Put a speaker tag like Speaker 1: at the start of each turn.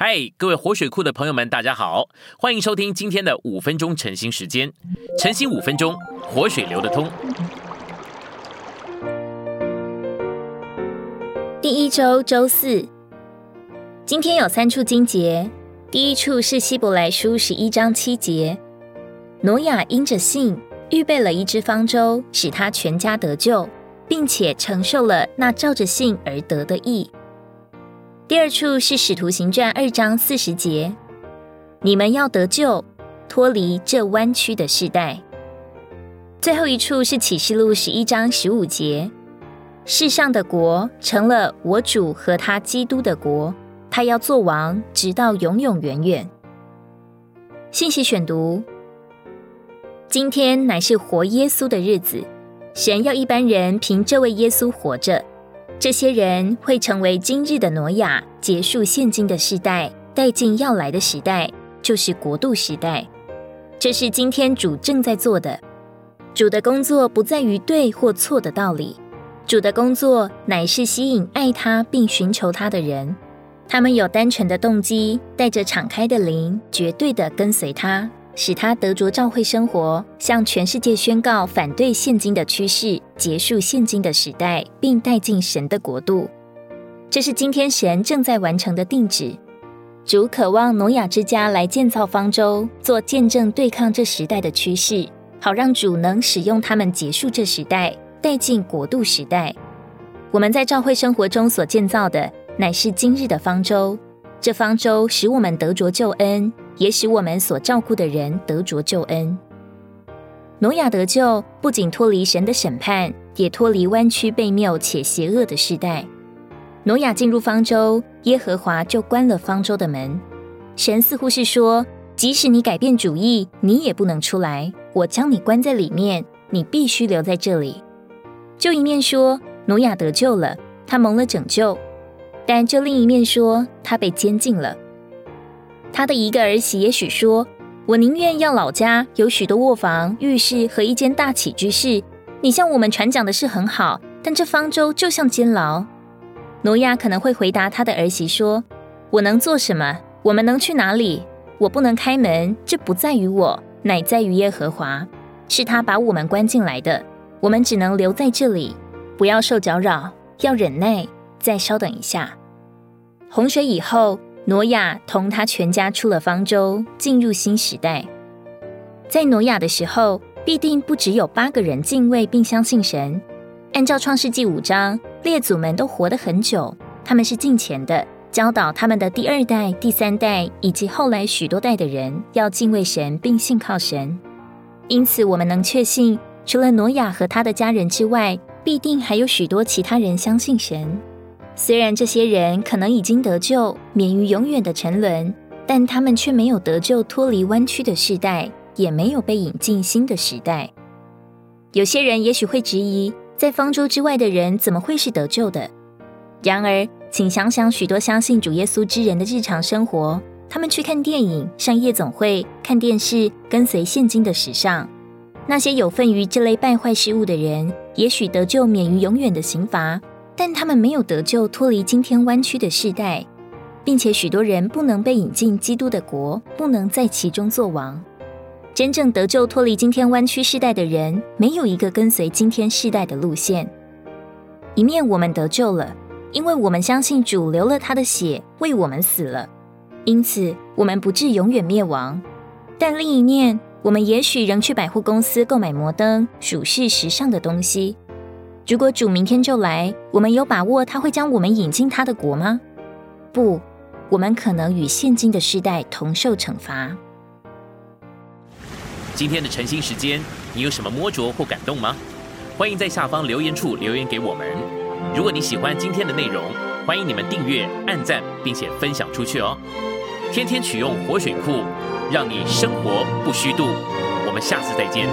Speaker 1: 嗨，各位活水库的朋友们，大家好，欢迎收听今天的五分钟晨兴时间。晨兴五分钟，活水流得通。
Speaker 2: 第一周周四，今天有三处经节。第一处是希伯来书十一章七节，挪亚因着信预备了一只方舟，使他全家得救，并且承受了那照着信而得的义。第二处是《使徒行传》二章四十节，你们要得救，脱离这弯曲的世代。最后一处是《启示录》十一章十五节，世上的国成了我主和他基督的国，他要做王，直到永永远远。信息选读：今天乃是活耶稣的日子，神要一般人凭这位耶稣活着。这些人会成为今日的挪亚，结束现今的时代，带进要来的时代，就是国度时代。这是今天主正在做的。主的工作不在于对或错的道理，主的工作乃是吸引爱他并寻求他的人。他们有单纯的动机，带着敞开的灵，绝对的跟随他。使他得着召会生活，向全世界宣告反对现今的趋势，结束现今的时代，并带进神的国度。这是今天神正在完成的定旨。主渴望挪亚之家来建造方舟，做见证，对抗这时代的趋势，好让主能使用他们结束这时代，带进国度时代。我们在召会生活中所建造的，乃是今日的方舟。这方舟使我们得着救恩。也使我们所照顾的人得着救恩。挪亚得救，不仅脱离神的审判，也脱离弯曲悖谬且邪恶的时代。挪亚进入方舟，耶和华就关了方舟的门。神似乎是说：即使你改变主意，你也不能出来。我将你关在里面，你必须留在这里。就一面说挪亚得救了，他蒙了拯救；但就另一面说他被监禁了。他的一个儿媳也许说：“我宁愿要老家有许多卧房、浴室和一间大起居室。你向我们传讲的是很好，但这方舟就像监牢。”挪亚可能会回答他的儿媳说：“我能做什么？我们能去哪里？我不能开门，这不在于我，乃在于耶和华，是他把我们关进来的。我们只能留在这里，不要受搅扰，要忍耐，再稍等一下。洪水以后。”挪亚同他全家出了方舟，进入新时代。在挪亚的时候，必定不只有八个人敬畏并相信神。按照创世纪五章，列祖们都活得很久，他们是敬虔的，教导他们的第二代、第三代以及后来许多代的人要敬畏神并信靠神。因此，我们能确信，除了挪亚和他的家人之外，必定还有许多其他人相信神。虽然这些人可能已经得救，免于永远的沉沦，但他们却没有得救，脱离弯曲的时代，也没有被引进新的时代。有些人也许会质疑，在方舟之外的人怎么会是得救的？然而，请想想许多相信主耶稣之人的日常生活：他们去看电影、上夜总会、看电视，跟随现今的时尚。那些有份于这类败坏事物的人，也许得救，免于永远的刑罚。但他们没有得救，脱离今天弯曲的世代，并且许多人不能被引进基督的国，不能在其中作王。真正得救、脱离今天弯曲世代的人，没有一个跟随今天世代的路线。一面我们得救了，因为我们相信主流了他的血为我们死了，因此我们不至永远灭亡。但另一面，我们也许仍去百货公司购买摩登、属世、时尚的东西。如果主明天就来，我们有把握他会将我们引进他的国吗？不，我们可能与现今的时代同受惩罚。
Speaker 1: 今天的晨兴时间，你有什么摸着或感动吗？欢迎在下方留言处留言给我们。如果你喜欢今天的内容，欢迎你们订阅、按赞，并且分享出去哦。天天取用活水库，让你生活不虚度。我们下次再见。